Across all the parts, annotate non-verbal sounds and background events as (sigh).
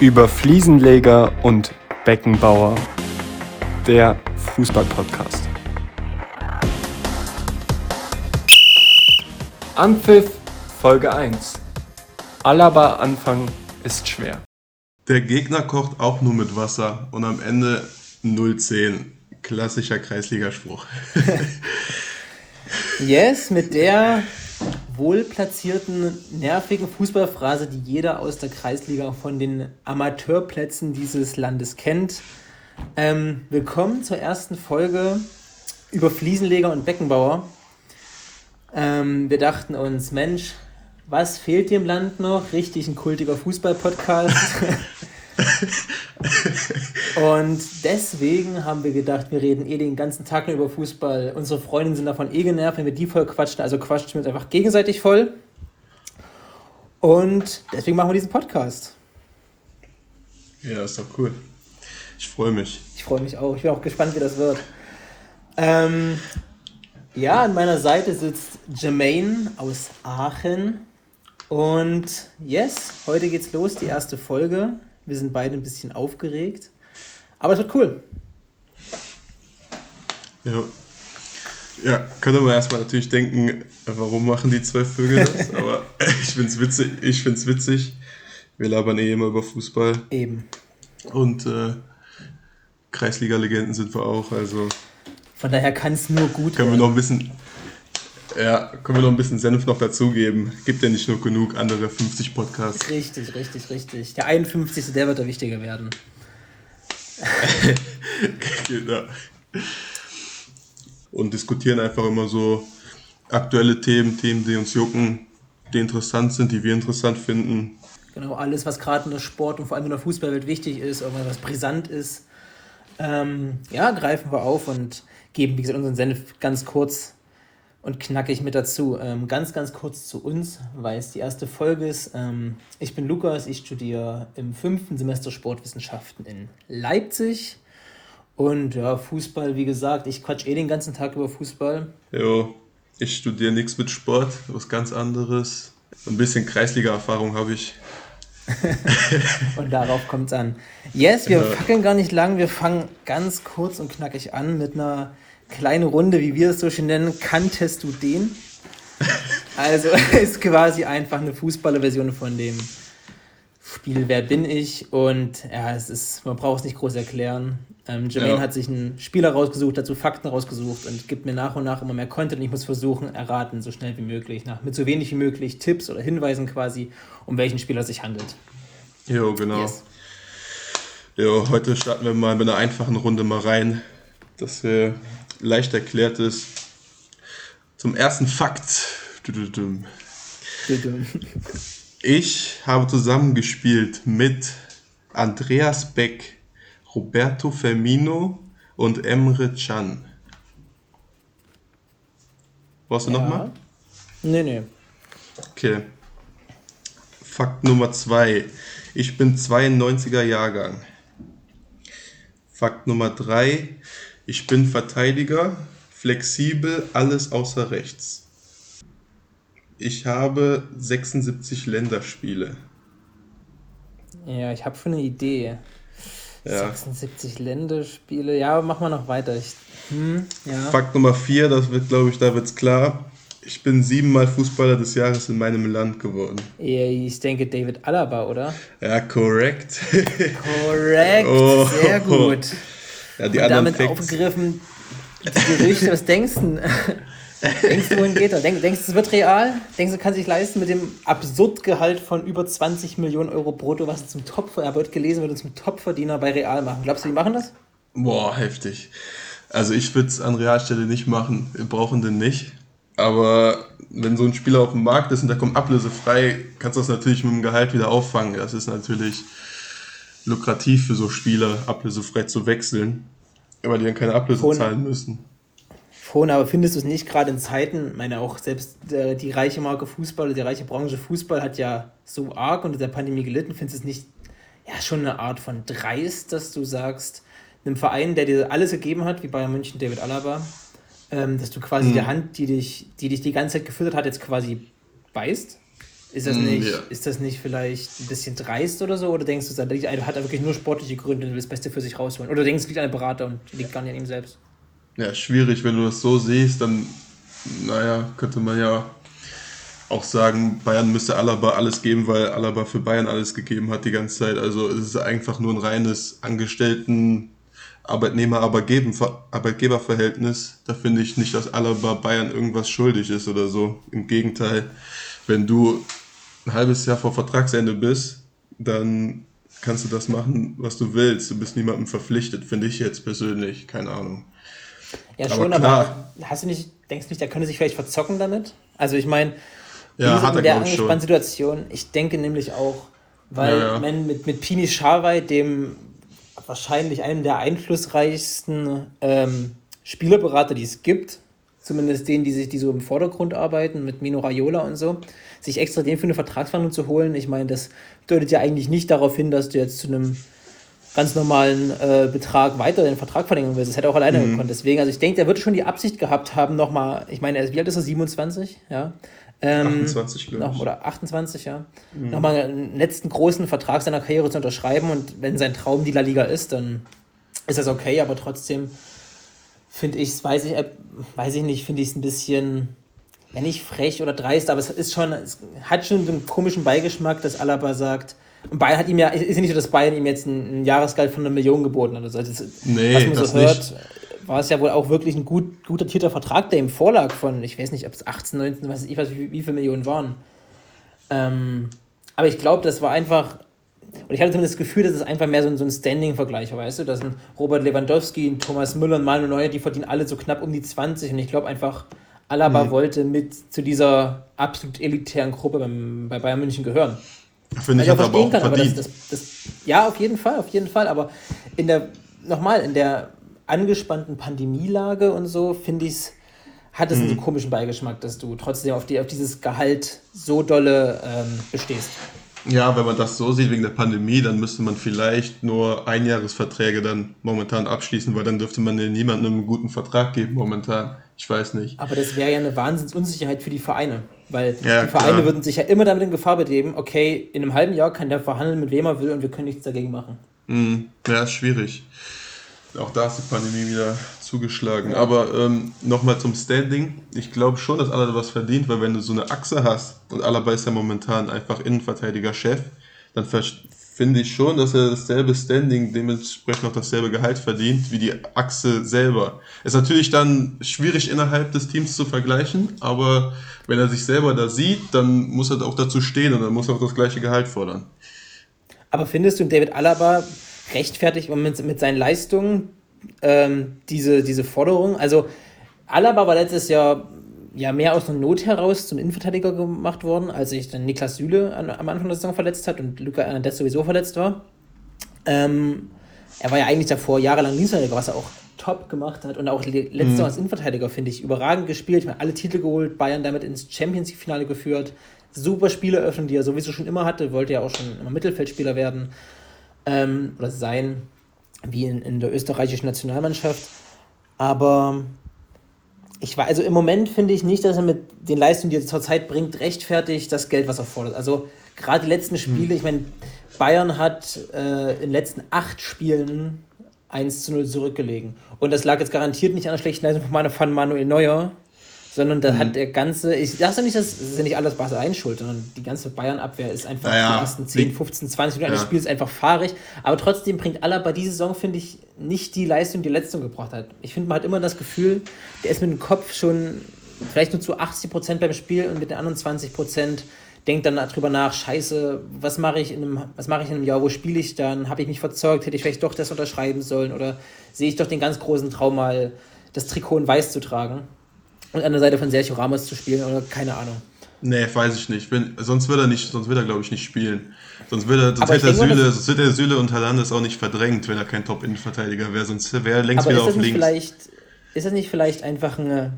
über Fliesenleger und Beckenbauer. Der Fußballpodcast. Anpfiff Folge 1. Alaba Anfang ist schwer. Der Gegner kocht auch nur mit Wasser und am Ende 0-10. Klassischer Kreisligaspruch. (laughs) yes, mit der wohlplatzierten, nervigen Fußballphrase, die jeder aus der Kreisliga von den Amateurplätzen dieses Landes kennt. Ähm, willkommen zur ersten Folge über Fliesenleger und Beckenbauer. Ähm, wir dachten uns, Mensch, was fehlt dem Land noch? Richtig ein kultiger Fußball-Podcast. (laughs) und deswegen haben wir gedacht, wir reden eh den ganzen Tag nur über Fußball. Unsere Freundinnen sind davon eh genervt, wenn wir die voll quatschen. Also quatschen wir uns einfach gegenseitig voll. Und deswegen machen wir diesen Podcast. Ja, ist doch cool. Ich freue mich. Ich freue mich auch. Ich bin auch gespannt, wie das wird. Ähm, ja, an meiner Seite sitzt Jermaine aus Aachen. Und yes, heute geht's los, die erste Folge. Wir sind beide ein bisschen aufgeregt. Aber es wird cool. Ja. Ja, könnte man erstmal natürlich denken, warum machen die zwei Vögel das? (laughs) Aber (laughs) ich finde es witzig. Ich find's witzig. Wir labern eh immer über Fußball. Eben. Und äh, Kreisliga-Legenden sind wir auch. Also Von daher kann es nur gut können wir noch ein bisschen. Ja, können wir noch ein bisschen Senf noch dazugeben. Gibt ja nicht nur genug andere 50 Podcasts. Richtig, richtig, richtig. Der 51. der wird der wichtiger werden. (laughs) genau. Und diskutieren einfach immer so aktuelle Themen, Themen, die uns jucken, die interessant sind, die wir interessant finden. Genau, alles, was gerade in der Sport und vor allem in der Fußballwelt wichtig ist, irgendwas, was brisant ist, ähm, ja, greifen wir auf und geben, wie gesagt, unseren Senf ganz kurz und knackig mit dazu. Ähm, ganz, ganz kurz zu uns, weil es die erste Folge ist. Ähm, ich bin Lukas, ich studiere im fünften Semester Sportwissenschaften in Leipzig. Und ja, Fußball, wie gesagt, ich quatsch eh den ganzen Tag über Fußball. Jo, ich studiere nichts mit Sport, was ganz anderes. Ein bisschen Kreisliga-Erfahrung habe ich. (laughs) und darauf kommt es an. Yes, wir fackeln gar nicht lang, wir fangen ganz kurz und knackig an mit einer kleine Runde, wie wir es so schön nennen, kanntest du den? Also (laughs) ist quasi einfach eine Fußballerversion von dem Spiel Wer bin ich? Und ja, es ist, man braucht es nicht groß erklären. Ähm, Jermaine ja. hat sich einen Spieler rausgesucht, dazu Fakten rausgesucht und gibt mir nach und nach immer mehr Content. Ich muss versuchen, erraten, so schnell wie möglich, nach, mit so wenig wie möglich Tipps oder Hinweisen quasi, um welchen Spieler es sich handelt. Jo, genau. Yes. Jo, heute starten wir mal mit einer einfachen Runde mal rein, dass wir leicht erklärt ist. Zum ersten Fakt. Ich habe zusammengespielt mit Andreas Beck, Roberto Firmino und Emre Can. Brauchst du ja. nochmal? Nee, nee. Okay. Fakt Nummer zwei. Ich bin 92er Jahrgang. Fakt Nummer drei. Ich bin Verteidiger, flexibel, alles außer rechts. Ich habe 76 Länderspiele. Ja, ich habe schon eine Idee. Ja. 76 Länderspiele. Ja, mach mal noch weiter. Ich, hm, ja. Fakt Nummer 4, das wird, glaube ich, da wird's klar. Ich bin siebenmal Fußballer des Jahres in meinem Land geworden. Ich denke David Alaba, oder? Ja, korrekt. Korrekt, (laughs) oh, sehr gut. Ja, die Und anderen damit Facts. aufgegriffen, die Gerüchte, was denkst du? (laughs) denkst du, wohin geht er? Denk, denkst du, es wird real? Denkst du, kann sich leisten mit dem Absurdgehalt von über 20 Millionen Euro brutto, was zum Top, er wird gelesen, wird zum Topverdiener bei Real machen? Glaubst du, die machen das? Boah, heftig. Also ich würde es an Realstelle nicht machen. Wir brauchen den nicht. Aber wenn so ein Spieler auf dem Markt ist und der kommt ablösefrei, kannst du das natürlich mit dem Gehalt wieder auffangen. Das ist natürlich lukrativ für so Spieler, ablösefrei zu wechseln, weil die dann keine Ablöse Vorne. zahlen müssen. Vorne, aber findest du es nicht gerade in Zeiten, meine auch selbst äh, die reiche Marke Fußball, die reiche Branche Fußball hat ja so arg unter der Pandemie gelitten, findest du es nicht ja schon eine Art von dreist, dass du sagst, einem Verein, der dir alles gegeben hat, wie Bayern München, David Alaba, ähm, dass du quasi mhm. die Hand, die dich, die dich die ganze Zeit gefüttert hat, jetzt quasi beißt? Ist das, nicht, ja. ist das nicht vielleicht ein bisschen dreist oder so? Oder denkst du, er hat er wirklich nur sportliche Gründe und will das Beste für sich rausholen? Oder denkst du, es liegt an der Berater und liegt gar nicht an ihm selbst? Ja, schwierig, wenn du das so siehst, dann, naja, könnte man ja auch sagen, Bayern müsste Alaba alles geben, weil Alaba für Bayern alles gegeben hat die ganze Zeit. Also es ist einfach nur ein reines Angestellten Arbeitnehmer-Arbeitgeber-Verhältnis. Da finde ich nicht, dass Alaba Bayern irgendwas schuldig ist oder so. Im Gegenteil, wenn du ein halbes Jahr vor Vertragsende bist, dann kannst du das machen, was du willst. Du bist niemandem verpflichtet, finde ich jetzt persönlich. Keine Ahnung. Ja, schon, aber, aber hast du nicht, denkst du nicht, der könnte sich vielleicht verzocken damit? Also ich meine, ja, in der angespannten Situation, ich denke nämlich auch, weil ja, ja. Man mit, mit Pini Schawai, dem wahrscheinlich einem der einflussreichsten ähm, Spielerberater, die es gibt, zumindest denen, die sich die so im Vordergrund arbeiten, mit Mino Raiola und so, sich extra den für eine Vertragsverhandlung zu holen. Ich meine, das deutet ja eigentlich nicht darauf hin, dass du jetzt zu einem ganz normalen äh, Betrag weiter den Vertrag verlängern willst. Das hätte er auch alleine mhm. gekonnt. Deswegen, also ich denke, der wird schon die Absicht gehabt haben, nochmal, ich meine, wie alt ist er? 27? Ja. Ähm, 28, glaube ich. Oder 28, ja. Mhm. Nochmal einen letzten großen Vertrag seiner Karriere zu unterschreiben und wenn sein Traum die La Liga ist, dann ist das okay, aber trotzdem finde ich es, weiß ich, äh, weiß ich nicht, finde ich es ein bisschen, wenn nicht frech oder dreist, aber es ist schon, es hat schon einen komischen Beigeschmack, dass Alaba sagt, und Bayern hat ihm ja, ist ja nicht so, dass Bayern ihm jetzt ein, ein Jahresgeld von einer Million geboten hat. Also das, nee, was man so hört, nicht war es ja wohl auch wirklich ein gut, gut datierter Vertrag, der ihm vorlag von, ich weiß nicht, ob es 18, 19, weiß ich weiß, wie, wie viele Millionen waren. Ähm, aber ich glaube, das war einfach, und ich hatte zumindest das Gefühl, dass es einfach mehr so ein, so ein Standing-Vergleich war, weißt du, dass ein Robert Lewandowski, ein Thomas Müller, ein Manuel Neuer, die verdienen alle so knapp um die 20 und ich glaube einfach, Alaba mhm. wollte mit zu dieser absolut elitären Gruppe beim, bei Bayern München gehören. Finde ich, ich auch verstehen kann, aber das, das, das, ja, auf jeden Fall, auf jeden Fall, aber in der, nochmal, in der angespannten Pandemielage und so, finde ich es, hat es mhm. einen komischen Beigeschmack, dass du trotzdem auf, die, auf dieses Gehalt so dolle ähm, bestehst. Ja, wenn man das so sieht wegen der Pandemie, dann müsste man vielleicht nur Einjahresverträge dann momentan abschließen, weil dann dürfte man niemandem einen guten Vertrag geben momentan. Ich weiß nicht. Aber das wäre ja eine Wahnsinnsunsicherheit für die Vereine, weil ja, die Vereine klar. würden sich ja immer damit in Gefahr begeben, okay, in einem halben Jahr kann der verhandeln, mit wem er will und wir können nichts dagegen machen. Mhm. Ja, schwierig. Auch da ist die Pandemie wieder zugeschlagen. Ja. Aber ähm, nochmal zum Standing. Ich glaube schon, dass Alaba was verdient, weil wenn du so eine Achse hast und Alaba ist ja momentan einfach Innenverteidiger-Chef, dann finde ich schon, dass er dasselbe Standing, dementsprechend auch dasselbe Gehalt verdient wie die Achse selber. Ist natürlich dann schwierig innerhalb des Teams zu vergleichen, aber wenn er sich selber da sieht, dann muss er auch dazu stehen und dann muss er auch das gleiche Gehalt fordern. Aber findest du, David Alaba rechtfertigt mit, mit seinen Leistungen ähm, diese, diese Forderung. Also Alaba war letztes Jahr ja mehr aus einer Not heraus zum Innenverteidiger gemacht worden, als sich dann Niklas Süle an, am Anfang der Saison verletzt hat und Luca Hernandez sowieso verletzt war. Ähm, er war ja eigentlich davor jahrelang Linksverteidiger, was er auch top gemacht hat und auch letztes mhm. Jahr als Innenverteidiger, finde ich, überragend gespielt. Ich meine, alle Titel geholt, Bayern damit ins Champions League-Finale geführt. Super Spieleröffnung, die er sowieso schon immer hatte, wollte ja auch schon immer Mittelfeldspieler werden ähm, oder sein, wie in, in der österreichischen Nationalmannschaft. Aber ich war, also im Moment finde ich nicht, dass er mit den Leistungen, die er zurzeit bringt, rechtfertigt das Geld, was er fordert. Also gerade die letzten Spiele, hm. ich meine, Bayern hat äh, in den letzten acht Spielen 1 zu 0 zurückgelegen. Und das lag jetzt garantiert nicht an der schlechten Leistung von Manuel Neuer, sondern da mhm. hat der ganze, ich sage ja nicht, das ist ja nicht alles Barca Einschuld, sondern die ganze Bayern-Abwehr ist einfach naja, die ersten 10, 15, 20 Minuten ja. eines Spiels einfach fahrig. Aber trotzdem bringt Alaba diese Saison, finde ich, nicht die Leistung, die Leistung gebracht hat. Ich finde, man hat immer das Gefühl, der ist mit dem Kopf schon vielleicht nur zu 80 Prozent beim Spiel und mit den anderen 20 Prozent denkt dann darüber nach, scheiße, was mache ich in einem, was mache ich in einem Jahr, wo spiele ich dann? Habe ich mich verzeugt? Hätte ich vielleicht doch das unterschreiben sollen? Oder sehe ich doch den ganz großen Traum mal, das Trikot in weiß zu tragen? Und an der Seite von Sergio Ramos zu spielen oder keine Ahnung. Nee, weiß ich nicht. Wenn, sonst wird er nicht, sonst wird er, glaube ich, nicht spielen. Sonst wird er, sonst hätte Süle, sonst wird der Süle und Hernandez auch nicht verdrängt, wenn er kein Top-Innenverteidiger wäre. Sonst wäre er längst aber wieder auf links. Vielleicht, ist das nicht vielleicht einfach eine,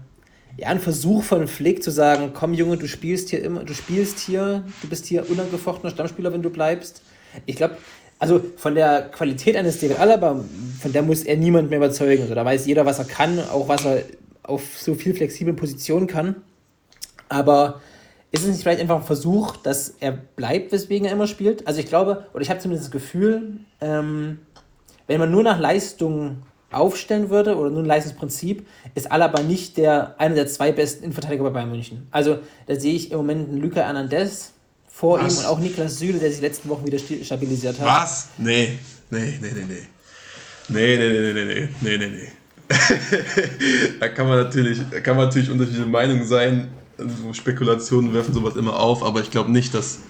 ja, ein Versuch von Flick zu sagen, komm Junge, du spielst hier immer, du spielst hier, du bist hier unangefochtener Stammspieler, wenn du bleibst. Ich glaube, also von der Qualität eines David Alaba, von der muss er niemand mehr überzeugen. Also da weiß jeder, was er kann, auch was er auf so viel flexiblen Positionen kann. Aber ist es nicht vielleicht einfach ein Versuch, dass er bleibt, weswegen er immer spielt? Also ich glaube, oder ich habe zumindest das Gefühl, ähm, wenn man nur nach Leistung aufstellen würde oder nur ein Leistungsprinzip, ist Alaba nicht der, einer der zwei besten Innenverteidiger bei Bayern München. Also da sehe ich im Moment einen Luca Hernandez vor Was? ihm und auch Niklas Süle, der sich letzten Wochen wieder stabilisiert hat. Was? Nee, nee, nee, nee, nee. Nee, nee, nee, nee, nee, nee, nee, nee. (laughs) da kann man natürlich, da kann man natürlich unterschiedliche Meinungen sein. Also Spekulationen werfen sowas immer auf, aber ich glaube nicht, dass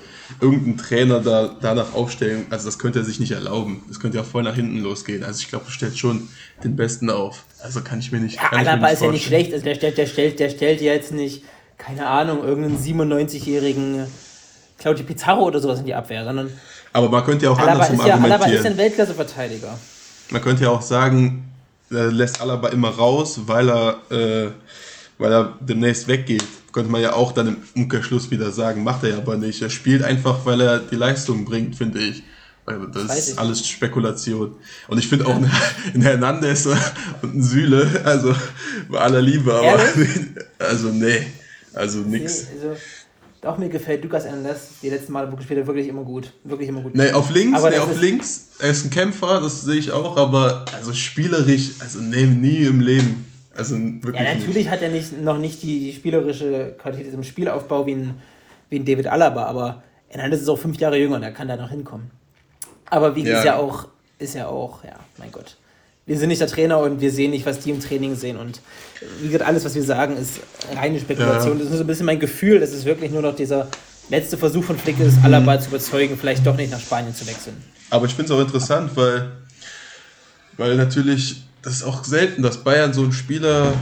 irgendein Trainer da danach aufstellen, also das könnte er sich nicht erlauben. Das könnte ja voll nach hinten losgehen. Also ich glaube, du stellst schon den Besten auf. Also kann ich mir nicht. Ja, Alaba ist ja nicht schlecht. Also der stellt, der stellt, der stellt jetzt nicht, keine Ahnung, irgendeinen 97-jährigen Claudio Pizarro oder sowas in die Abwehr, sondern. Aber man könnte ja auch Alaba andersrum ist ja, argumentieren. Alaba ist ein Weltklasse-Verteidiger. Man könnte ja auch sagen, er lässt Alaba immer raus, weil er, äh, weil er demnächst weggeht. Könnte man ja auch dann im Umkehrschluss wieder sagen, macht er ja aber nicht. Er spielt einfach, weil er die Leistung bringt, finde ich. Das ist alles Spekulation. Und ich finde auch ja. (laughs) ein Hernandez und ein Süle, also bei aller Liebe, aber Ehrlich? (laughs) also nee, also nix. Also, auch mir gefällt Lukas Hernandez die letzten Male gespielt wirklich immer gut. Wirklich immer gut. Nee, auf links, aber nee, auf links. Er ist ein Kämpfer, das sehe ich auch, aber also spielerisch, also nee, nie im Leben. Also wirklich ja, natürlich nicht. hat er nicht, noch nicht die, die spielerische Qualität im Spielaufbau wie ein, wie ein David Alaba, aber Hernandez ist auch fünf Jahre jünger und er kann da noch hinkommen. Aber wie ja. ist ja auch, ist ja auch, ja, mein Gott. Wir sind nicht der Trainer und wir sehen nicht, was die im Training sehen. Und wie gesagt, alles, was wir sagen, ist reine Spekulation. Ja. Das ist so ein bisschen mein Gefühl, dass es wirklich nur noch dieser letzte Versuch von Flick ist, Alaba mhm. zu überzeugen, vielleicht doch nicht nach Spanien zu wechseln. Aber ich finde es auch interessant, weil, weil natürlich, das ist auch selten, dass Bayern so einen Spieler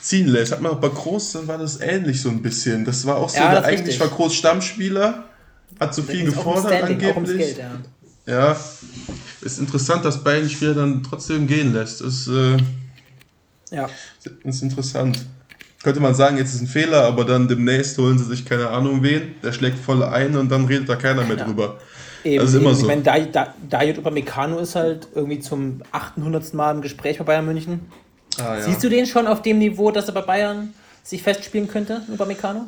ziehen lässt. Hat man auch bei Groß, dann war das ähnlich so ein bisschen. Das war auch so, ja, der eigentlich richtig. war Groß Stammspieler, hat so viel gefordert angeblich. Geld, ja. ja. Ist interessant, dass Bayern die Spieler dann trotzdem gehen lässt. Das äh, ja. ist interessant. Könnte man sagen, jetzt ist ein Fehler, aber dann demnächst holen sie sich keine Ahnung wen, der schlägt voll ein und dann redet da keiner mehr drüber. Eben, das ist immer eben. so. Ich meine, da, da, Upamecano ist halt irgendwie zum 800. Mal im Gespräch bei Bayern München. Ah, ja. Siehst du den schon auf dem Niveau, dass er bei Bayern sich festspielen könnte, Upamecano?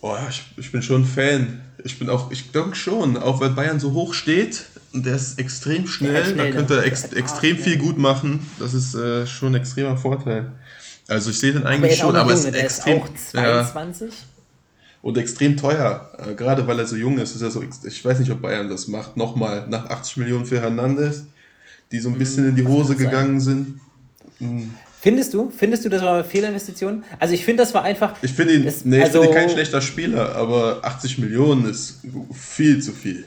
Oh, ich, ich bin schon Fan. Ich bin auch, ich denke schon, auch weil Bayern so hoch steht der ist extrem schnell, schnell da könnte er ex, extrem viel gut machen. Das ist äh, schon ein extremer Vorteil. Also ich sehe den eigentlich schon, aber es ist extrem. Ist auch 22? Ja, und extrem teuer, äh, gerade weil er so jung ist. ist er so, ich weiß nicht, ob Bayern das macht. Nochmal nach 80 Millionen für Hernandez, die so ein bisschen in die Hose gegangen sind. Mhm. Findest du? Findest du, das war eine Fehlinvestition? Also ich finde, das war einfach. Ich finde ihn, nee, also, ich finde ihn kein schlechter Spieler, aber 80 Millionen ist viel zu viel.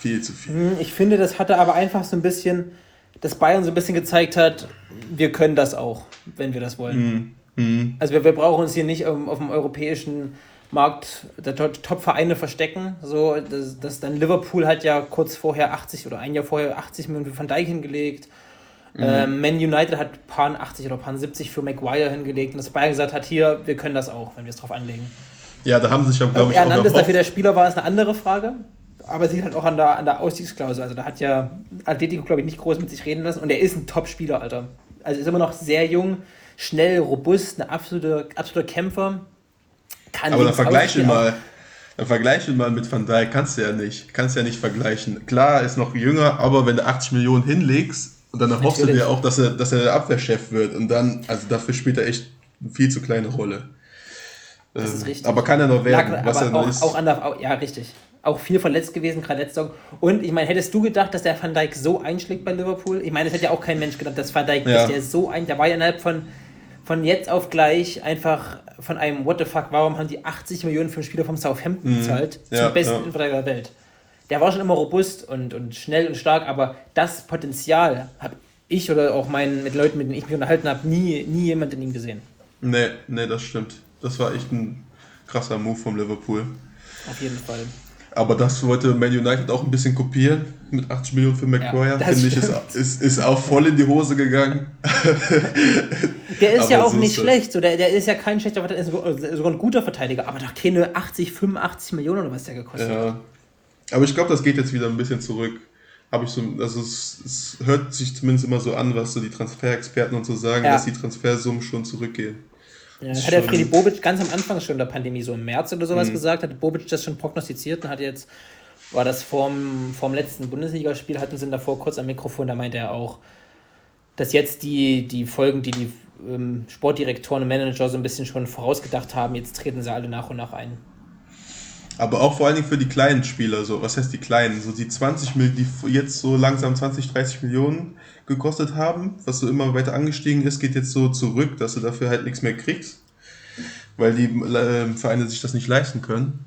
Viel zu viel. Hm, ich finde, das hatte aber einfach so ein bisschen, dass Bayern so ein bisschen gezeigt hat, wir können das auch, wenn wir das wollen. Mhm. Mhm. Also wir, wir brauchen uns hier nicht auf, auf dem europäischen Markt der Top-Vereine verstecken. So, das, das dann Liverpool hat ja kurz vorher 80 oder ein Jahr vorher 80 Millionen für Van Dijk hingelegt. Mhm. Ähm, Man United hat paar 80 oder paar 70 für Maguire hingelegt und das Bayern gesagt hat, hier, wir können das auch, wenn wir es drauf anlegen. Ja, da haben sie sich, glaube ich, auch Hernandez dafür der Spieler war, ist eine andere Frage. Aber sie halt auch an der, an der Ausstiegsklausel. Also da hat ja Atletico, glaube ich, nicht groß mit sich reden lassen. Und er ist ein Top-Spieler, Alter. Also ist immer noch sehr jung, schnell, robust, ein absoluter, absoluter Kämpfer. Kann Aber dann vergleich ihn mal. Dann vergleich ihn mal mit Van Dijk. Kannst du ja nicht. Kannst ja nicht vergleichen. Klar, er ist noch jünger, aber wenn du 80 Millionen hinlegst, und dann hoffst du dir auch, dass er, dass er der Abwehrchef wird. Und dann, also dafür spielt er echt eine viel zu kleine Rolle. Das ist ähm, richtig. Aber kann er noch werden, ja, was er auch, ist. Auch an der, ja, richtig. Auch viel verletzt gewesen, gerade letzte Saison. Und ich meine, hättest du gedacht, dass der Van Dijk so einschlägt bei Liverpool? Ich meine, das hätte ja auch kein Mensch gedacht, dass Van Dijk, ja. dass der so ein, der war ja innerhalb von, von jetzt auf gleich einfach von einem What the fuck, warum haben die 80 Millionen für einen Spieler vom Southampton mhm. bezahlt? Ja, zum besten ja. Innenverteidiger der Welt der war schon immer robust und, und schnell und stark, aber das Potenzial habe ich oder auch mein, mit Leuten, mit denen ich mich unterhalten habe, nie, nie jemand in ihm gesehen. Nee, nee, das stimmt. Das war echt ein krasser Move vom Liverpool. Auf jeden Fall. Aber das wollte Man United auch ein bisschen kopieren mit 80 Millionen für McGuire. Ja, Finde ich, ist, ist, ist auch voll in die Hose gegangen. (laughs) Der ist ja auch so nicht schlecht. So, der, der ist ja kein schlechter Verteidiger, sogar ein guter Verteidiger, aber doch keine 80, 85 Millionen oder was der gekostet ja. hat. Aber ich glaube, das geht jetzt wieder ein bisschen zurück. Habe ich so, also es, es, hört sich zumindest immer so an, was so die Transferexperten und so sagen, ja. dass die Transfersummen schon zurückgehen. Ja, hat ja Freddy Bobic ganz am Anfang schon der Pandemie, so im März oder sowas mhm. gesagt, hat Bobic das schon prognostiziert und hat jetzt, war das vorm, vorm letzten Bundesligaspiel, hatten sie ihn davor kurz am Mikrofon, da meinte er auch, dass jetzt die, die Folgen, die die ähm, Sportdirektoren und Manager so ein bisschen schon vorausgedacht haben, jetzt treten sie alle nach und nach ein. Aber auch vor allen Dingen für die kleinen Spieler, so, was heißt die kleinen? So die 20 Millionen, die jetzt so langsam 20, 30 Millionen gekostet haben, was so immer weiter angestiegen ist, geht jetzt so zurück, dass du dafür halt nichts mehr kriegst, weil die äh, Vereine sich das nicht leisten können.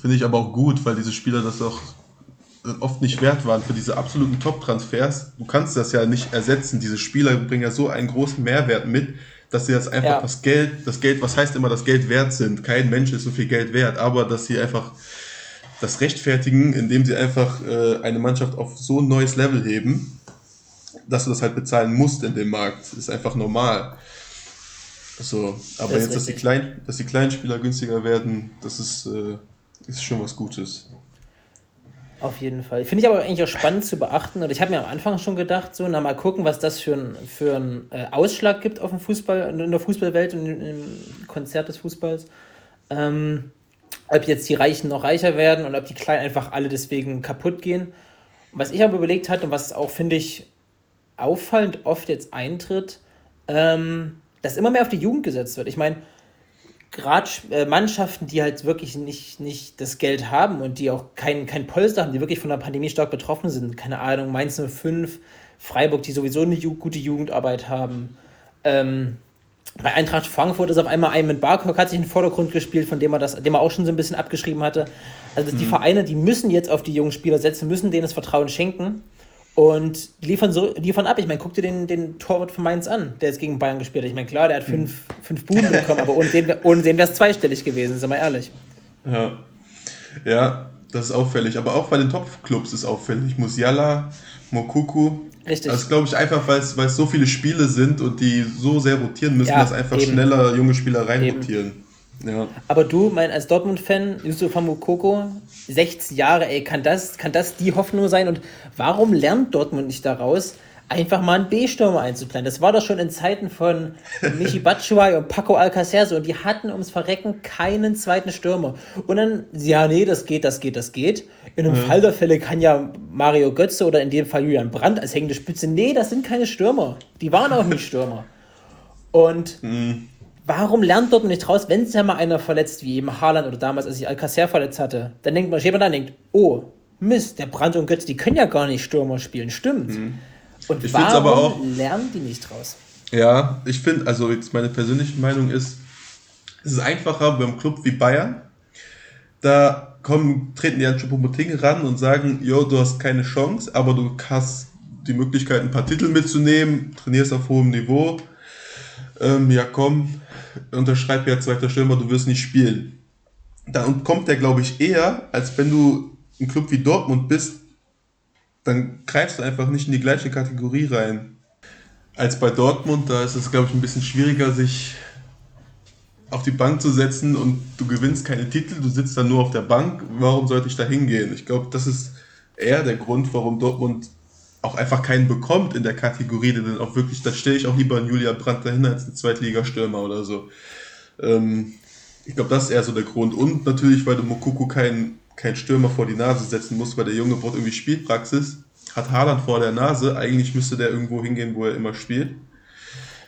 Finde ich aber auch gut, weil diese Spieler das auch oft nicht wert waren für diese absoluten Top-Transfers. Du kannst das ja nicht ersetzen. Diese Spieler bringen ja so einen großen Mehrwert mit, dass sie jetzt einfach ja. das Geld, das Geld, was heißt immer, das Geld wert sind. Kein Mensch ist so viel Geld wert, aber dass sie einfach das rechtfertigen, indem sie einfach äh, eine Mannschaft auf so ein neues Level heben, dass du das halt bezahlen musst in dem Markt. Ist einfach normal. So, aber das jetzt, dass die, Klein, dass die kleinen Spieler günstiger werden, das ist, äh, ist schon was Gutes. Auf jeden Fall. Finde ich aber eigentlich auch spannend zu beachten. Und ich habe mir am Anfang schon gedacht, so, na mal gucken, was das für einen für äh, Ausschlag gibt auf dem Fußball, in der Fußballwelt und im Konzert des Fußballs. Ähm, ob jetzt die Reichen noch reicher werden und ob die Kleinen einfach alle deswegen kaputt gehen. Was ich aber überlegt hatte und was auch, finde ich, auffallend oft jetzt eintritt, ähm, dass immer mehr auf die Jugend gesetzt wird. Ich meine, gerade äh, Mannschaften, die halt wirklich nicht, nicht das Geld haben und die auch kein, kein Polster haben, die wirklich von der Pandemie stark betroffen sind, keine Ahnung, Mainz 05, Freiburg, die sowieso eine Ju gute Jugendarbeit haben. Ähm, bei Eintracht Frankfurt ist auf einmal ein mit Barkok hat sich in den Vordergrund gespielt, von dem er das, dem er auch schon so ein bisschen abgeschrieben hatte. Also mhm. die Vereine, die müssen jetzt auf die jungen Spieler setzen, müssen denen das Vertrauen schenken. Und liefern, so, liefern ab. Ich meine, guck dir den, den Torwart von Mainz an, der jetzt gegen Bayern gespielt hat. Ich meine, klar, der hat fünf, mhm. fünf Buden bekommen, aber ohne den, ohne den wäre es zweistellig gewesen, sind wir ehrlich. Ja. ja, das ist auffällig. Aber auch bei den Top-Clubs ist auffällig. Musiala, Mokuku. Richtig. Das glaube ich einfach, weil es so viele Spiele sind und die so sehr rotieren müssen, ja, dass einfach eben. schneller junge Spieler reinrotieren. Ja. Aber du, mein, als Dortmund-Fan, Yusuf Mukoko, 16 Jahre, ey, kann das, kann das die Hoffnung sein? Und warum lernt Dortmund nicht daraus, einfach mal einen B-Stürmer einzuplanen? Das war doch schon in Zeiten von (laughs) Michi Batshuayi und Paco Alcacer so. Und die hatten ums Verrecken keinen zweiten Stürmer. Und dann, ja, nee, das geht, das geht, das geht. In einem mhm. Fall der Fälle kann ja Mario Götze oder in dem Fall Julian Brandt als hängende Spitze. Nee, das sind keine Stürmer. Die waren auch nicht (laughs) Stürmer. Und mhm. Warum lernt dort nicht raus, wenn sich ja mal einer verletzt, wie eben Haaland oder damals, als sich Alcacer verletzt hatte, dann denkt man, steht man da und denkt, oh, Mist, der Brand und Götze, die können ja gar nicht Stürmer spielen, stimmt. Mhm. Und ich warum aber auch, lernen die nicht raus? Ja, ich finde, also jetzt meine persönliche Meinung ist, es ist einfacher beim Club wie Bayern, da kommen, treten die an Choupo-Moting ran und sagen, jo, du hast keine Chance, aber du hast die Möglichkeit, ein paar Titel mitzunehmen, trainierst auf hohem Niveau, ähm, ja komm, unterschreib ja zweiter Stürmer, du wirst nicht spielen. Dann kommt der, glaube ich, eher, als wenn du ein Club wie Dortmund bist, dann greifst du einfach nicht in die gleiche Kategorie rein. Als bei Dortmund, da ist es, glaube ich, ein bisschen schwieriger, sich auf die Bank zu setzen und du gewinnst keine Titel, du sitzt dann nur auf der Bank. Warum sollte ich da hingehen? Ich glaube, das ist eher der Grund, warum Dortmund auch einfach keinen bekommt in der Kategorie, denn dann auch wirklich, da stelle ich auch lieber einen Julia Brandt dahin als einen Zweitligastürmer oder so. Ähm, ich glaube, das ist eher so der Grund. Und natürlich, weil du Mokuku keinen kein Stürmer vor die Nase setzen musst, weil der Junge braucht irgendwie Spielpraxis, hat Haaland vor der Nase, eigentlich müsste der irgendwo hingehen, wo er immer spielt.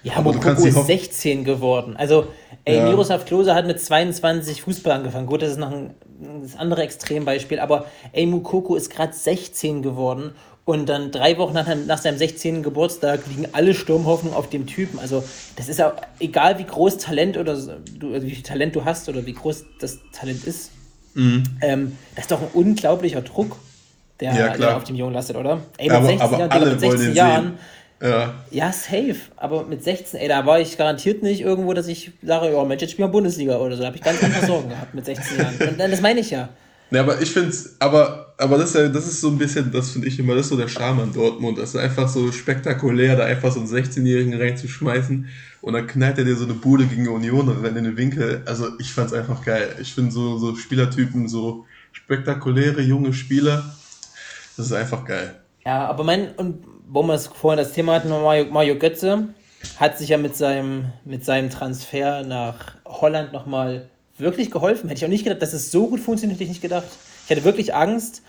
Ja, aber Mokuku ist 16 geworden. Also, ey, ja. Miroslav Klose hat mit 22 Fußball angefangen. Gut, das ist noch ein das andere Extrembeispiel, aber ey, Mukoko ist gerade 16 geworden und dann drei Wochen nach, nach seinem 16. Geburtstag liegen alle Sturmhoffnungen auf dem Typen. Also, das ist ja egal, wie groß Talent oder du, also wie viel Talent du hast oder wie groß das Talent ist. Mhm. Ähm, das ist doch ein unglaublicher Druck, der, ja, der auf dem Jungen lastet, oder? Ey, mit aber, 16 aber Jahren, mit 16 Jahren. Ja. ja, safe. Aber mit 16, ey, da war ich garantiert nicht irgendwo, dass ich sage, ja, Mensch, jetzt spielen wir Bundesliga oder so. Da habe ich ganz andere Sorgen gehabt mit 16 Jahren. Und das meine ich ja. Ne, aber ich finde es, aber, aber das, ist ja, das ist so ein bisschen, das finde ich immer, das ist so der Charme an Dortmund. Das ist einfach so spektakulär, da einfach so einen 16-Jährigen reinzuschmeißen und dann knallt er dir so eine Bude gegen Union und rennt in den Winkel. Also ich fand es einfach geil. Ich finde so, so Spielertypen, so spektakuläre junge Spieler, das ist einfach geil. Ja, aber mein, und wo wir es vorhin das Thema hatten, Mario, Mario Götze, hat sich ja mit seinem, mit seinem Transfer nach Holland nochmal wirklich geholfen. Hätte ich auch nicht gedacht, dass es so gut funktioniert, hätte ich nicht gedacht. Ich hatte wirklich Angst,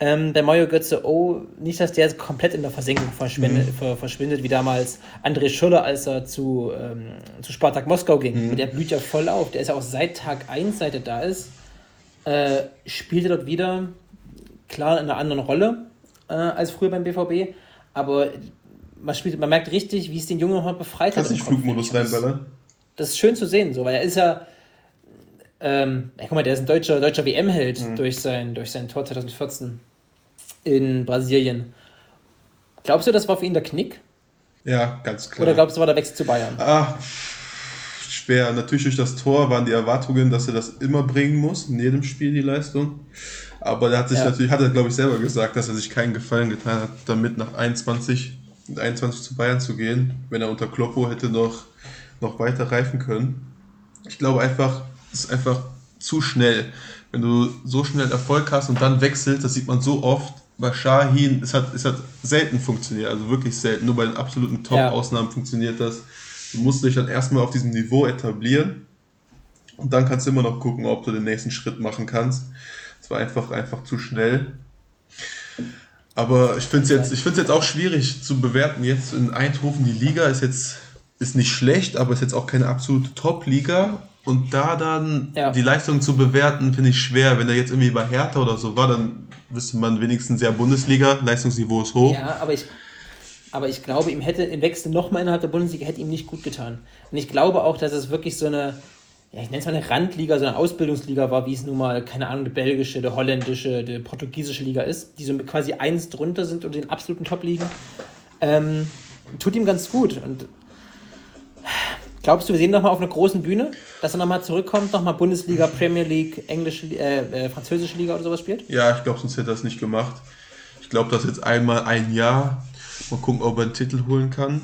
ähm, der Mario Götze, oh, nicht, dass der komplett in der Versenkung verschwindet, mhm. verschwindet wie damals André Schüller, als er zu, ähm, zu Spartak Moskau ging. Mhm. Der blüht ja voll auf. Der ist ja auch seit Tag 1, seit er da ist, äh, spielt er dort wieder, klar in einer anderen Rolle äh, als früher beim BVB, aber man, spielt, man merkt richtig, wie es den Jungen nochmal befreit Kannst hat. Kannst nicht Flugmodus reinballern? Das ist schön zu sehen, so, weil er ist ja ähm, guck mal, der ist ein deutscher, deutscher WM-Held mhm. durch, sein, durch sein Tor 2014 in Brasilien. Glaubst du, das war für ihn der Knick? Ja, ganz klar. Oder glaubst du, war der Wechsel zu Bayern? Ah, schwer. Natürlich durch das Tor waren die Erwartungen, dass er das immer bringen muss, in jedem Spiel die Leistung. Aber er hat sich ja. natürlich, hat er glaube ich selber gesagt, dass er sich keinen Gefallen getan hat, damit nach 21, 21 zu Bayern zu gehen, wenn er unter Kloppo hätte noch, noch weiter reifen können. Ich glaube einfach, ist einfach zu schnell. Wenn du so schnell Erfolg hast und dann wechselst, das sieht man so oft. Bei Shahin, es hat, es hat selten funktioniert, also wirklich selten. Nur bei den absoluten Top-Ausnahmen ja. funktioniert das. Du musst dich dann erstmal auf diesem Niveau etablieren und dann kannst du immer noch gucken, ob du den nächsten Schritt machen kannst. Es war einfach, einfach zu schnell. Aber ich finde es jetzt, jetzt auch schwierig zu bewerten. Jetzt in Eindhoven, die Liga ist jetzt ist nicht schlecht, aber ist jetzt auch keine absolute Top-Liga. Und da dann ja. die Leistung zu bewerten, finde ich schwer. Wenn er jetzt irgendwie bei Hertha oder so war, dann wüsste man wenigstens ja Bundesliga, Leistungsniveau ist hoch. Ja, aber ich, aber ich glaube, ihm hätte im Wechsel nochmal innerhalb der Bundesliga hätte ihm nicht gut getan. Und ich glaube auch, dass es wirklich so eine, ja, ich nenne es mal eine Randliga, so eine Ausbildungsliga war, wie es nun mal, keine Ahnung, die belgische, die holländische, die portugiesische Liga ist, die so quasi eins drunter sind und den absoluten Top-Ligen. Ähm, tut ihm ganz gut. Und Glaubst du, wir sehen nochmal auf einer großen Bühne, dass er nochmal zurückkommt, nochmal Bundesliga, Premier League, englische, äh, äh, französische Liga oder sowas spielt? Ja, ich glaube, sonst hätte er das nicht gemacht. Ich glaube, dass jetzt einmal ein Jahr, mal gucken, ob er einen Titel holen kann.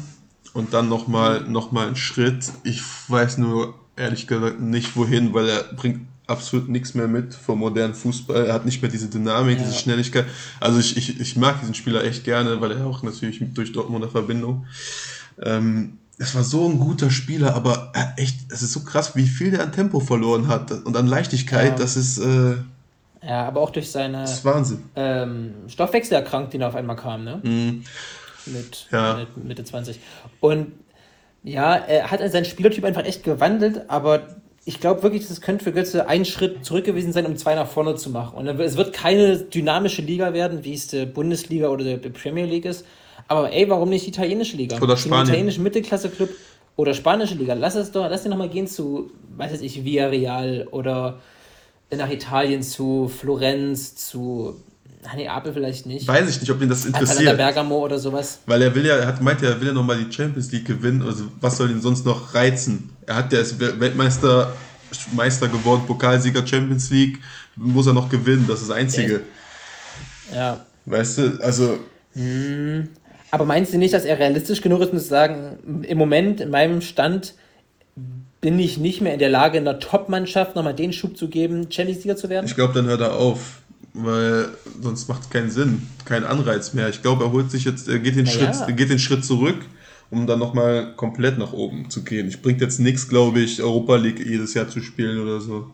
Und dann nochmal noch mal einen Schritt. Ich weiß nur ehrlich gesagt nicht wohin, weil er bringt absolut nichts mehr mit vom modernen Fußball. Er hat nicht mehr diese Dynamik, ja. diese Schnelligkeit. Also ich, ich, ich mag diesen Spieler echt gerne, weil er auch natürlich durch Dortmunder Verbindung. Ähm, es war so ein guter Spieler, aber echt, es ist so krass, wie viel der an Tempo verloren hat und an Leichtigkeit, ja. das ist. Äh, ja, aber auch durch seine das ist Wahnsinn. Ähm, Stoffwechselerkrankung, die auf einmal kam, ne? Mhm. Mit, ja. mit Mitte 20. Und ja, er hat seinen Spielertyp einfach echt gewandelt, aber ich glaube wirklich, das könnte für Götze ein Schritt zurück gewesen sein, um zwei nach vorne zu machen. Und es wird keine dynamische Liga werden, wie es die Bundesliga oder die Premier League ist, aber ey, warum nicht italienische Liga? Oder Spanien. Italienischen Mittelklasse-Club oder spanische Liga. Lass es doch, lass den nochmal gehen zu, weiß ich, Villarreal oder nach Italien zu Florenz, zu Neapel vielleicht nicht. Weiß ich nicht, ob ihn das interessiert. Atalanta Bergamo oder sowas. Weil er will ja, er hat meint ja, er will ja nochmal die Champions League gewinnen. Also was soll ihn sonst noch reizen? Er hat ja ist Weltmeister Meister geworden, Pokalsieger Champions League, muss er noch gewinnen, das ist das Einzige. Ja. Weißt du, also. Hm. Aber meinst du nicht, dass er realistisch genug ist, um zu sagen, im Moment, in meinem Stand, bin ich nicht mehr in der Lage, in der Top-Mannschaft nochmal den Schub zu geben, Champions League zu werden? Ich glaube, dann hört er auf, weil sonst macht es keinen Sinn, keinen Anreiz mehr. Ich glaube, er holt sich jetzt, er geht den. Schritt, geht den Schritt zurück, um dann nochmal komplett nach oben zu gehen. Ich bringt jetzt nichts, glaube ich, Europa League jedes Jahr zu spielen oder so.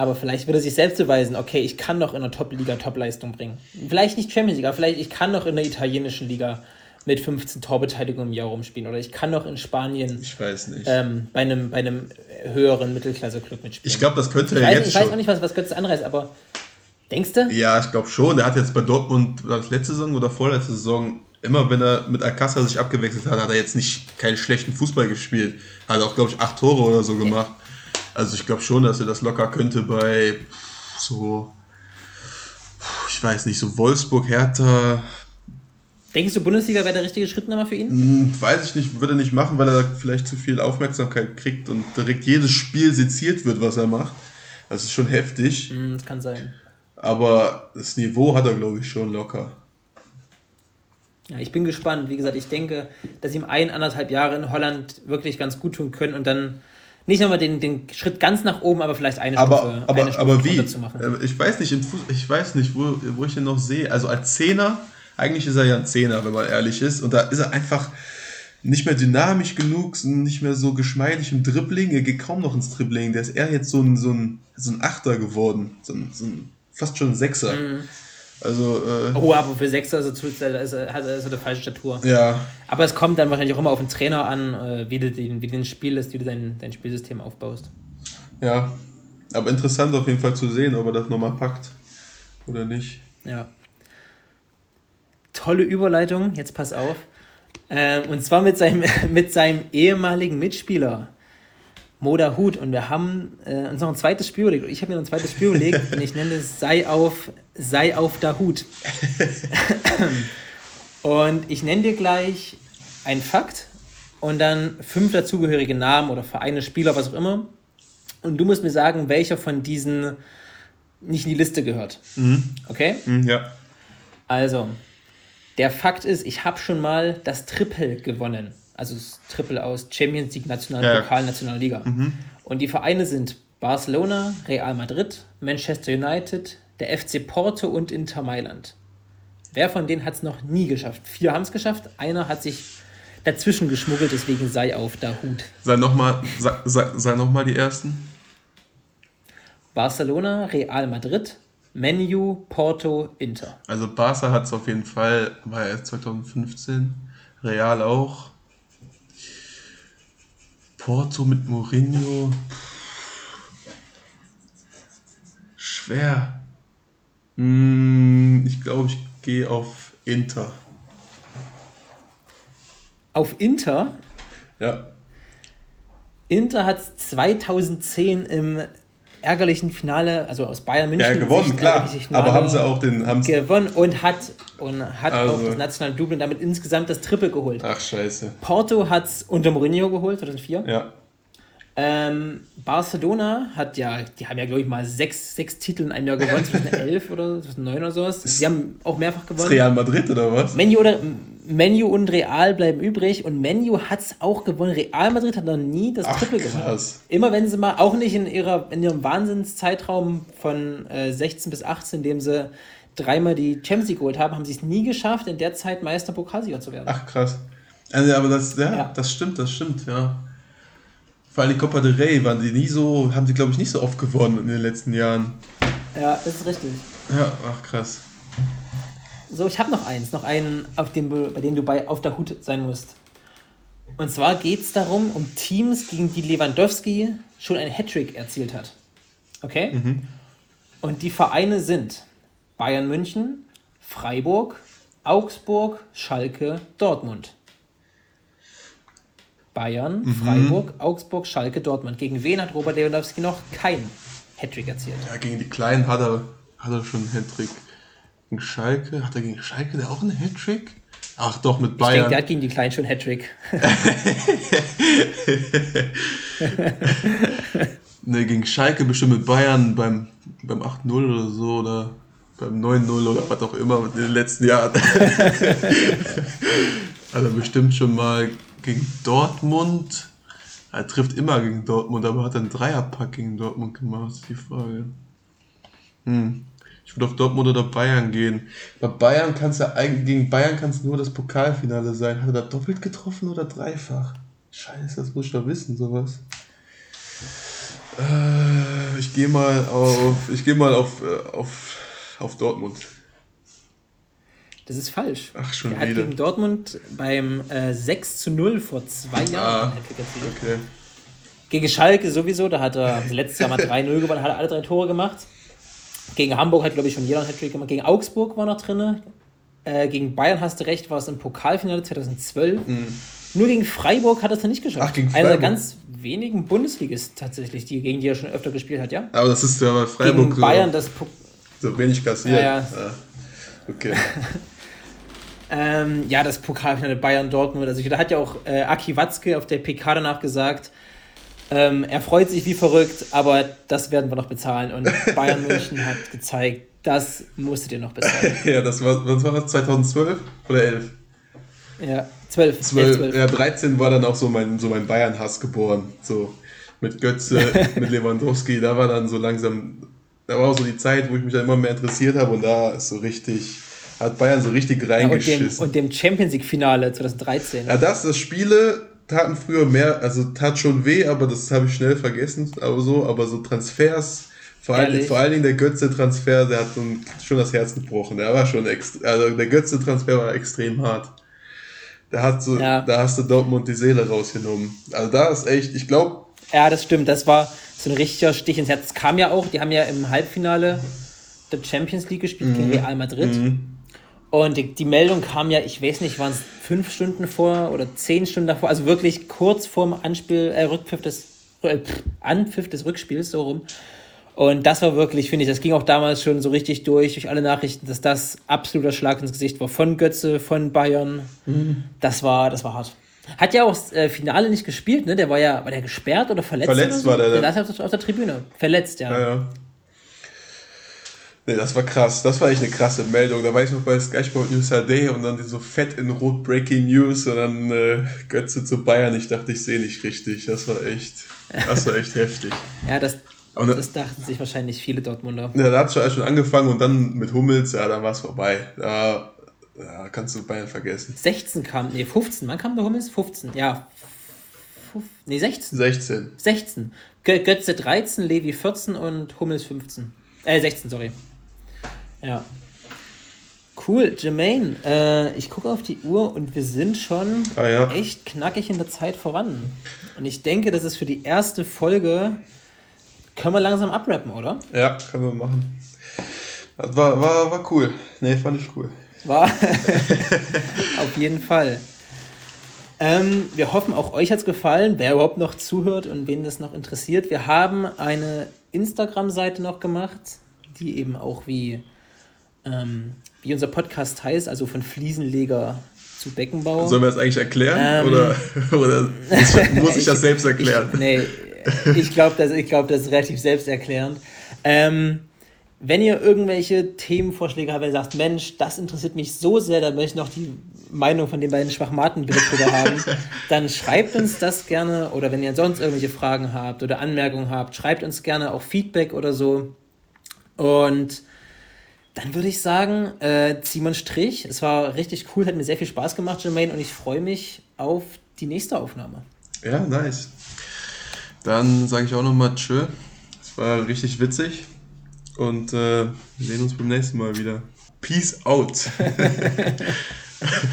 Aber vielleicht würde er sich selbst beweisen, okay, ich kann noch in der Top-Liga Top-Leistung bringen. Vielleicht nicht Champions League, aber vielleicht ich kann noch in der italienischen Liga mit 15 Torbeteiligungen im Jahr rumspielen. Oder ich kann noch in Spanien ich weiß nicht. Ähm, bei, einem, bei einem höheren Mittelklasse-Club mitspielen. Ich glaube, das könnte er weiß, jetzt Ich weiß auch nicht, was, was Götze anreißt, aber denkst du? Ja, ich glaube schon. Er hat jetzt bei Dortmund, letzte Saison oder vorletzte Saison, immer wenn er mit Alcázar sich abgewechselt hat, hat er jetzt nicht keinen schlechten Fußball gespielt. Hat auch, glaube ich, acht Tore oder so gemacht. Also ich glaube schon, dass er das locker könnte bei so, ich weiß nicht, so Wolfsburg, Hertha. Denkst du, Bundesliga wäre der richtige Schritt nochmal für ihn? Hm, weiß ich nicht, würde er nicht machen, weil er vielleicht zu viel Aufmerksamkeit kriegt und direkt jedes Spiel seziert wird, was er macht. Das ist schon heftig. Hm, das kann sein. Aber das Niveau hat er, glaube ich, schon locker. Ja, ich bin gespannt. Wie gesagt, ich denke, dass ihm ein, anderthalb Jahre in Holland wirklich ganz gut tun können und dann nicht nochmal den, den Schritt ganz nach oben, aber vielleicht eine aber, Stufe, aber, eine Stufe aber wie? Zu machen. Äh, ich weiß nicht, ich weiß nicht, wo, wo ich ihn noch sehe. Also als Zehner, eigentlich ist er ja ein Zehner, wenn man ehrlich ist. Und da ist er einfach, nicht mehr dynamisch genug, nicht mehr so geschmeidig im Dribbling. Er geht kaum noch ins Dribbling. Der ist eher jetzt so ein, so ein, so ein Achter geworden. So ein, so ein, fast schon ein Sechser. Mhm. Also, äh, oh, aber für Sechser ist er, ist er, hat er eine falsche Statur. Ja. Aber es kommt dann wahrscheinlich auch immer auf den Trainer an, äh, wie du den, wie den Spiel ist, wie du dein, dein Spielsystem aufbaust. Ja. Aber interessant auf jeden Fall zu sehen, ob er das nochmal packt oder nicht. Ja. Tolle Überleitung, jetzt pass auf. Ähm, und zwar mit seinem, (laughs) mit seinem ehemaligen Mitspieler, Moda Hut. Und wir haben äh, uns noch ein zweites Spiel überlegt. Ich habe mir noch ein zweites Spiel überlegt (laughs) und ich nenne es Sei auf, sei auf der Hut. (laughs) und ich nenne dir gleich einen Fakt und dann fünf dazugehörige Namen oder Vereine, Spieler, was auch immer. Und du musst mir sagen, welcher von diesen nicht in die Liste gehört. Mhm. Okay? Mhm, ja. Also, der Fakt ist, ich habe schon mal das Triple gewonnen. Also das Triple aus Champions League, National Pokal, Nationalliga. Mhm. Und die Vereine sind Barcelona, Real Madrid, Manchester United, der FC Porto und Inter Mailand. Wer von denen hat es noch nie geschafft? Vier haben es geschafft, einer hat sich dazwischen geschmuggelt, deswegen sei auf der Hut. Sei nochmal sei, sei, sei noch die ersten. Barcelona, Real Madrid, Menu, Porto, Inter. Also Barca hat es auf jeden Fall, war ja 2015, Real auch. Porto mit Mourinho. Schwer. Hm, ich glaube, ich gehe auf Inter. Auf Inter? Ja. Inter hat 2010 im ärgerlichen Finale, also aus Bayern München. Ja, gewonnen, klar. Aber haben sie auch den. Haben's gewonnen und hat, und hat also. auch das nationale Double und damit insgesamt das Triple geholt. Ach, scheiße. Porto hat es unter Mourinho geholt, 2004. Ja. Ähm, Barcelona hat ja, die haben ja, glaube ich, mal sechs, sechs Titel in einem Jahr gewonnen, (laughs) 2011 oder 2009 oder sowas. Sie haben auch mehrfach gewonnen. Ist Real Madrid oder was? Menu, oder, Menu und Real bleiben übrig und Menu hat es auch gewonnen. Real Madrid hat noch nie das Triple gewonnen. Immer wenn sie mal, auch nicht in, ihrer, in ihrem Wahnsinnszeitraum von äh, 16 bis 18, in dem sie dreimal die Champions League geholt haben, haben sie es nie geschafft, in der Zeit Meister Pokalsieger zu werden. Ach krass. Also, aber das, ja, ja, das stimmt, das stimmt, ja. Vor allem die Copa del Rey waren die nie so, haben sie glaube ich nicht so oft gewonnen in den letzten Jahren. Ja, das ist richtig. Ja, ach krass. So, ich habe noch eins, noch einen, auf dem, bei dem du bei auf der Hut sein musst. Und zwar geht es darum, um Teams, gegen die Lewandowski schon ein Hattrick erzielt hat. Okay? Mhm. Und die Vereine sind Bayern München, Freiburg, Augsburg, Schalke, Dortmund. Bayern, mhm. Freiburg, Augsburg, Schalke, Dortmund. Gegen wen hat Robert Lewandowski noch kein Hattrick erzielt? Ja, gegen die Kleinen hat er, hat er schon einen Hattrick. Gegen Schalke, hat er gegen Schalke der auch einen Hattrick? Ach doch, mit Bayern. Ich denke, der hat gegen die Kleinen schon Hattrick. (laughs) ne, gegen Schalke bestimmt mit Bayern beim, beim 8-0 oder so oder beim 9-0 oder was auch immer in den letzten Jahren. (laughs) er bestimmt schon mal gegen Dortmund. Er trifft immer gegen Dortmund, aber hat einen Dreierpack gegen Dortmund gemacht, ist die Frage. Hm. Ich würde auf Dortmund oder Bayern gehen. Bei Bayern kann es ja eigentlich, gegen Bayern kann es nur das Pokalfinale sein. Hat er da doppelt getroffen oder dreifach? Scheiße, das muss ich doch wissen, sowas. Äh, ich gehe mal auf, ich gehe mal auf, äh, auf, auf Dortmund. Das ist falsch. Ach, schon er wieder. hat gegen Dortmund beim äh, 6 zu 0 vor zwei Jahren ah, okay. Gegen Schalke sowieso, da hat er letztes Jahr mal 3-0 gewonnen, hat er alle drei Tore gemacht. Gegen Hamburg hat, glaube ich, schon jeder einen Hattrick gemacht. Gegen Augsburg war noch drin. Äh, gegen Bayern hast du recht, war es im Pokalfinale 2012. Mhm. Nur gegen Freiburg hat er es nicht geschafft. Ach, gegen Freiburg. Einer der ganz wenigen Bundesligisten tatsächlich, die, gegen die er schon öfter gespielt hat, ja. Aber das ist ja bei Freiburg gegen Bayern das po so wenig kassiert. Ja, ja. Ah, okay. (laughs) Ähm, ja, das Pokalfinale Bayern-Dortmund. Also, da hat ja auch äh, Aki Watzke auf der PK danach gesagt, ähm, er freut sich wie verrückt, aber das werden wir noch bezahlen. Und (laughs) Bayern München hat gezeigt, das musstet ihr noch bezahlen. (laughs) ja, das war, was war das, 2012 oder 11? Ja, 12. 12, 12. Ja, 13 war dann auch so mein, so mein Bayern-Hass geboren. So mit Götze, (laughs) mit Lewandowski, da war dann so langsam, da war auch so die Zeit, wo ich mich dann immer mehr interessiert habe und da ist so richtig hat Bayern so richtig Ja, und, dem, reingeschissen. und dem Champions League-Finale 2013. Ja, das, das Spiele taten früher mehr, also tat schon weh, aber das habe ich schnell vergessen, aber so, aber so Transfers, vor, allen, Ehrlich? vor allen Dingen der Götze-Transfer, der hat schon das Herz gebrochen. Der war schon also der Götze-Transfer war extrem hart. Da hast du, Ja. da hast du Dortmund die Seele rausgenommen. Also da ist echt, ich glaube, Ja, das stimmt. Das war so ein richtiger Stich ins Herz. Kam ja auch, die haben ja im Halbfinale der Champions League gespielt gegen Real Madrid. Und die, die Meldung kam ja, ich weiß nicht, waren es fünf Stunden vor oder zehn Stunden davor, also wirklich kurz vorm Anspiel, äh, Rückpfiff des, äh, Anpfiff des Rückspiels, so rum. Und das war wirklich, finde ich, das ging auch damals schon so richtig durch, durch alle Nachrichten, dass das absoluter Schlag ins Gesicht war. Von Götze, von Bayern. Das war, das war hart. Hat ja auch das äh, Finale nicht gespielt, ne? Der war ja, war der gesperrt oder verletzt? Verletzt oder so? war der, Der auf, auf der Tribüne. Verletzt, ja. Ja, ja. Nee, das war krass. Das war echt eine krasse Meldung. Da war ich noch bei Sky Sport News HD und dann so fett in Rot Breaking News und dann äh, Götze zu Bayern. Ich dachte, ich sehe nicht richtig. Das war echt, das war echt heftig. (laughs) Ja, das, ne- das dachten sich wahrscheinlich viele Dortmunder. Ja, da hat schon, schon angefangen und dann mit Hummels, ja, dann war es vorbei. Da, ja, kannst du Bayern vergessen. 16 kam, nee, 15. Wann kam der Hummels? 15, ja. Nee, 16. 16. 16. Gö Götze 13, Levi 14 und Hummels 15. Äh, 16, sorry. Ja. Cool, Jermaine, äh, ich gucke auf die Uhr und wir sind schon Ah, ja. echt knackig in der Zeit voran. Und ich denke, das ist für die erste Folge, können wir langsam abrappen, oder? Ja, können wir machen. Das war, war, war cool. Nee, fand ich cool. War (laughs) auf jeden Fall. Ähm, wir hoffen, auch euch hat es gefallen, wer überhaupt noch zuhört und wen das noch interessiert. Wir haben eine Instagram-Seite noch gemacht, die eben auch wie, ähm, wie unser Podcast heißt, also von Fliesenleger zu Beckenbauer. Sollen wir das eigentlich erklären? Ähm. oder (laughs) oder muss, ich (laughs) das selbst erklären? Ich, nee, ich glaube, das, ich glaub, das ist relativ selbsterklärend. Ähm, wenn ihr irgendwelche Themenvorschläge habt, wenn ihr sagt, Mensch, das interessiert mich so sehr, da möchte ich noch die Meinung von den beiden Schwachmaten bitte drüber haben, (laughs) dann schreibt uns das gerne oder wenn ihr sonst irgendwelche Fragen habt oder Anmerkungen habt, schreibt uns gerne auch Feedback oder so. Und dann würde ich sagen, äh, ziehen wir einen Strich. Es war richtig cool, hat mir sehr viel Spaß gemacht, Jermaine, und ich freue mich auf die nächste Aufnahme. Ja, nice. Dann sage ich auch nochmal Tschö. Es war richtig witzig. Und äh, wir sehen uns beim nächsten Mal wieder. Peace out. (laughs)